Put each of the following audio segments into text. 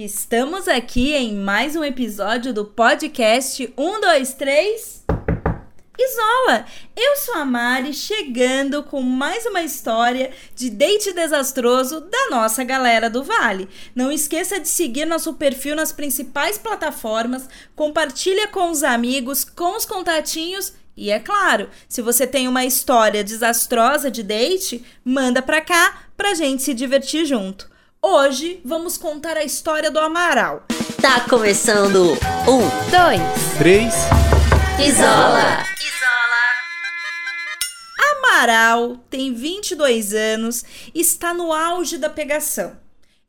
Estamos aqui em mais um episódio do podcast 123 Isola. Eu sou a Mari, chegando com mais uma história de date desastroso da nossa galera do Vale. Não esqueça de seguir nosso perfil nas principais plataformas, compartilha com os amigos, com os contatinhos e é claro, se você tem uma história desastrosa de date, manda pra cá pra gente se divertir junto. Hoje vamos contar a história do Amaral. Tá começando um, dois, três. Isola. Isola. Amaral tem 22 anos e está no auge da pegação.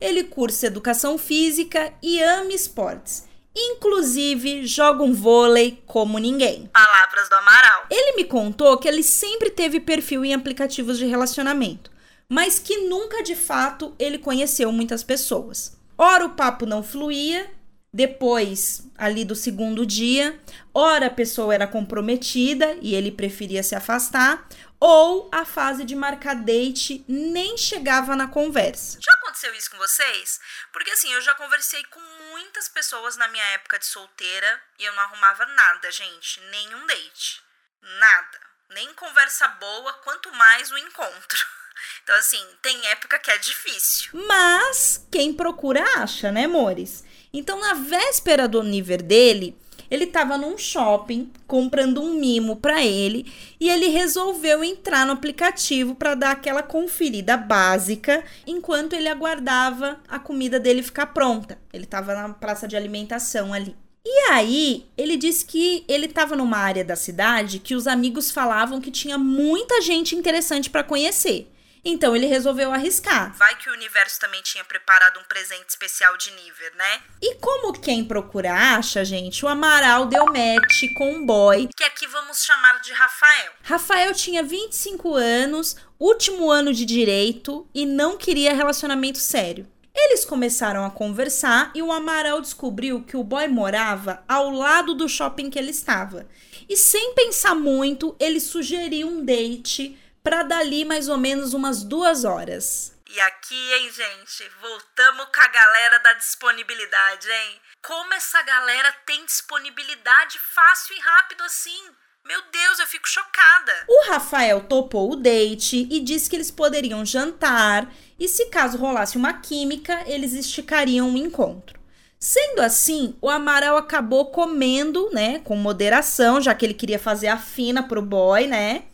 Ele cursa educação física e ama esportes. Inclusive, joga um vôlei como ninguém. Palavras do Amaral. Ele me contou que ele sempre teve perfil em aplicativos de relacionamento mas que nunca de fato ele conheceu muitas pessoas. Ora o papo não fluía, depois ali do segundo dia, ora a pessoa era comprometida e ele preferia se afastar, ou a fase de marcar date nem chegava na conversa. Já aconteceu isso com vocês? Porque assim, eu já conversei com muitas pessoas na minha época de solteira e eu não arrumava nada, gente, nenhum date. Nada. Nem conversa boa, quanto mais o encontro. Então, assim, tem época que é difícil. Mas quem procura acha, né, amores? Então, na véspera do aniversário dele, ele estava num shopping comprando um mimo para ele e ele resolveu entrar no aplicativo para dar aquela conferida básica enquanto ele aguardava a comida dele ficar pronta. Ele estava na praça de alimentação ali. E aí, ele disse que ele estava numa área da cidade que os amigos falavam que tinha muita gente interessante para conhecer. Então ele resolveu arriscar. Vai que o universo também tinha preparado um presente especial de nível, né? E como quem procura acha, gente, o Amaral deu match com um boy. Que aqui vamos chamar de Rafael. Rafael tinha 25 anos, último ano de direito e não queria relacionamento sério. Eles começaram a conversar e o Amaral descobriu que o boy morava ao lado do shopping que ele estava. E sem pensar muito, ele sugeriu um date para dali mais ou menos umas duas horas. E aqui, hein, gente, voltamos com a galera da disponibilidade, hein? Como essa galera tem disponibilidade fácil e rápido assim? Meu Deus, eu fico chocada. O Rafael topou o date e disse que eles poderiam jantar e, se caso rolasse uma química, eles esticariam o encontro. Sendo assim, o Amaral acabou comendo, né, com moderação, já que ele queria fazer a fina pro boy, né?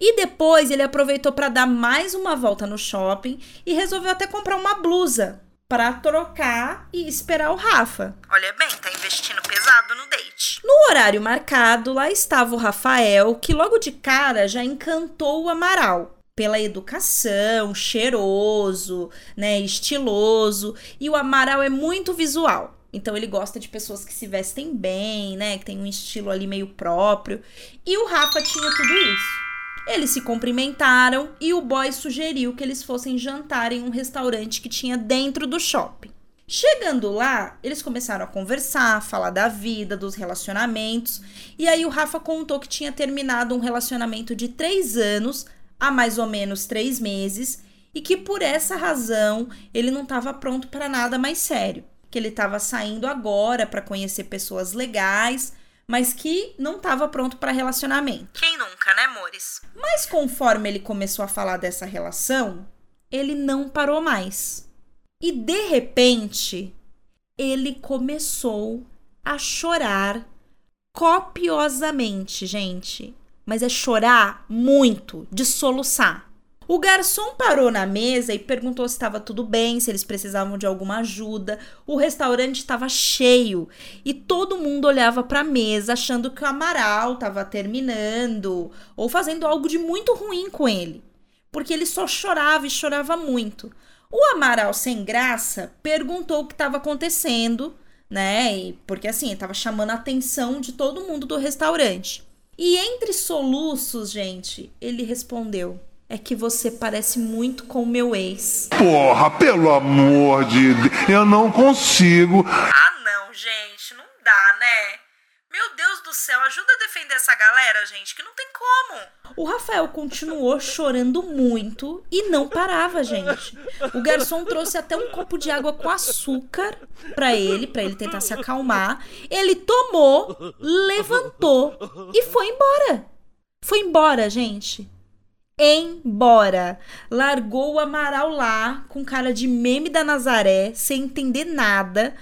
E depois ele aproveitou para dar mais uma volta no shopping e resolveu até comprar uma blusa para trocar e esperar o Rafa. Olha bem, tá investindo pesado no date. No horário marcado, lá estava o Rafael, que logo de cara já encantou o Amaral pela educação, cheiroso, né, estiloso, e o Amaral é muito visual. Então ele gosta de pessoas que se vestem bem, né, que tem um estilo ali meio próprio. E o Rafa tinha tudo isso. Eles se cumprimentaram e o boy sugeriu que eles fossem jantar em um restaurante que tinha dentro do shopping. Chegando lá, eles começaram a conversar, falar da vida, dos relacionamentos, e aí o Rafa contou que tinha terminado um relacionamento de três anos, há mais ou menos três meses, e que por essa razão ele não estava pronto para nada mais sério, que ele estava saindo agora para conhecer pessoas legais, mas que não estava pronto para relacionamento. Quem nunca, né, amores? Mas conforme ele começou a falar dessa relação, ele não parou mais. E de repente, ele começou a chorar copiosamente, gente. Mas é chorar muito, de soluçar. O garçom parou na mesa e perguntou se estava tudo bem, se eles precisavam de alguma ajuda. O restaurante estava cheio e todo mundo olhava para a mesa achando que o Amaral estava terminando ou fazendo algo de muito ruim com ele, porque ele só chorava e chorava muito. O Amaral, sem graça, perguntou o que estava acontecendo, né? E, porque assim, estava chamando a atenção de todo mundo do restaurante. E entre soluços, gente, ele respondeu é que você parece muito com o meu ex. Porra, pelo amor de Deus, eu não consigo. Ah, não, gente, não dá, né? Meu Deus do céu, ajuda a defender essa galera, gente, que não tem como. O Rafael continuou chorando muito e não parava, gente. O garçom trouxe até um copo de água com açúcar para ele, para ele tentar se acalmar. Ele tomou, levantou e foi embora. Foi embora, gente. Embora. Largou o Amaral lá com cara de meme da Nazaré, sem entender nada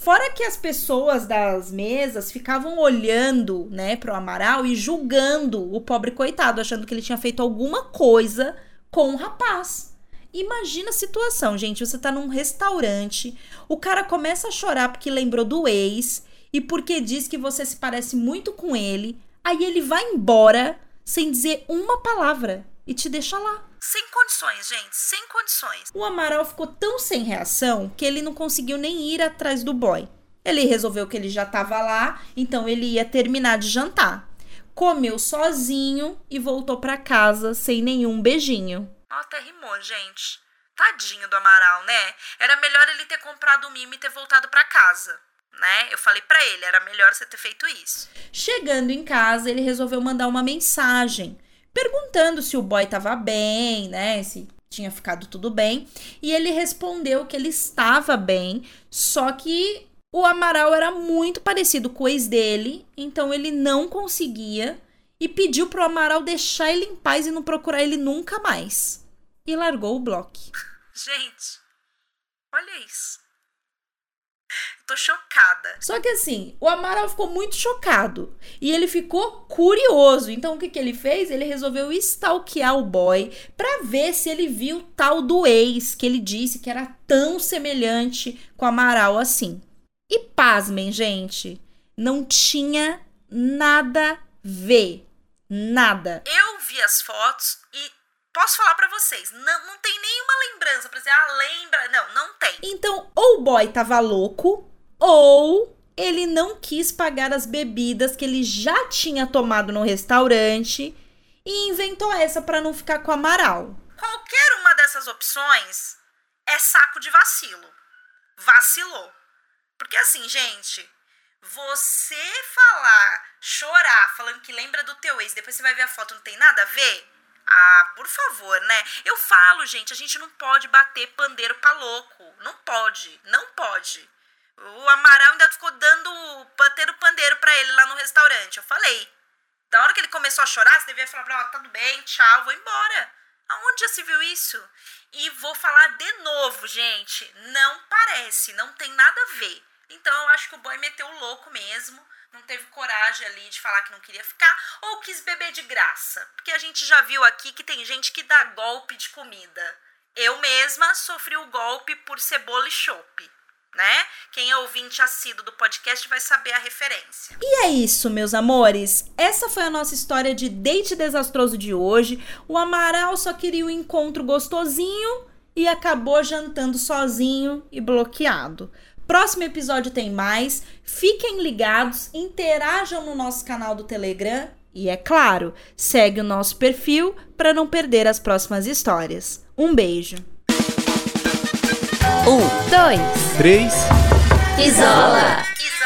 Fora que as pessoas das mesas ficavam olhando, né, pro Amaral e julgando o pobre coitado, achando que ele tinha feito alguma coisa com o rapaz. Imagina a situação, gente. Você tá num restaurante, o cara começa a chorar porque lembrou do ex e porque diz que você se parece muito com ele. Aí ele vai embora sem dizer uma palavra e te deixa lá. Sem condições, gente, sem condições. O Amaral ficou tão sem reação que ele não conseguiu nem ir atrás do boy. Ele resolveu que ele já estava lá, então ele ia terminar de jantar. Comeu sozinho e voltou para casa sem nenhum beijinho. Até rimou, gente. Tadinho do Amaral, né? Era melhor ele ter comprado o mimo e ter voltado para casa. Né? Eu falei para ele, era melhor você ter feito isso. Chegando em casa, ele resolveu mandar uma mensagem perguntando se o boy estava bem, né? Se tinha ficado tudo bem. E ele respondeu que ele estava bem, só que o Amaral era muito parecido com o ex dele, então ele não conseguia e pediu pro Amaral deixar ele em paz e não procurar ele nunca mais. E largou o bloco. Gente, olha isso tô chocada. Só que assim, o Amaral ficou muito chocado. E ele ficou curioso. Então o que, que ele fez? Ele resolveu stalkear o boy pra ver se ele viu tal do ex que ele disse que era tão semelhante com o Amaral assim. E pasmem, gente, não tinha nada a ver. Nada. Eu vi as fotos e posso falar para vocês, não, não tem nenhuma lembrança pra dizer, ah, lembra. Não. Então, ou o boy tava louco, ou ele não quis pagar as bebidas que ele já tinha tomado no restaurante e inventou essa para não ficar com Amaral. Qualquer uma dessas opções é saco de vacilo. Vacilou. Porque assim, gente, você falar, chorar, falando que lembra do teu ex, depois você vai ver a foto, não tem nada a ver? Ah, por favor, né? Eu falo, gente, a gente não pode bater pandeiro pra louco. Não pode, não pode. O Amaral ainda ficou dando bater o pandeiro para ele lá no restaurante. Eu falei. Da hora que ele começou a chorar, você devia falar pra ela, tudo bem, tchau, vou embora. Aonde já se viu isso? E vou falar de novo, gente. Não parece, não tem nada a ver. Então eu acho que o boy meteu o louco mesmo. Não teve coragem ali de falar que não queria ficar. Ou quis beber de graça. Porque a gente já viu aqui que tem gente que dá golpe de comida. Eu mesma sofri o golpe por cebola e chope né? Quem é ouvinte assíduo do podcast vai saber a referência. E é isso, meus amores. Essa foi a nossa história de date desastroso de hoje. O Amaral só queria um encontro gostosinho e acabou jantando sozinho e bloqueado. Próximo episódio tem mais. Fiquem ligados, interajam no nosso canal do Telegram e, é claro, segue o nosso perfil para não perder as próximas histórias. Um beijo! Um, dois, três. Isola. Isola.